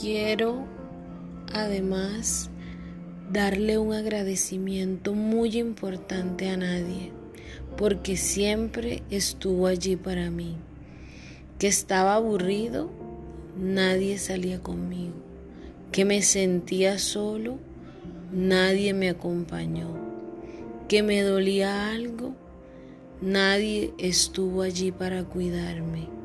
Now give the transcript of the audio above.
quiero además darle un agradecimiento muy importante a nadie, porque siempre estuvo allí para mí. Que estaba aburrido, nadie salía conmigo. Que me sentía solo, nadie me acompañó. Que me dolía algo, nadie estuvo allí para cuidarme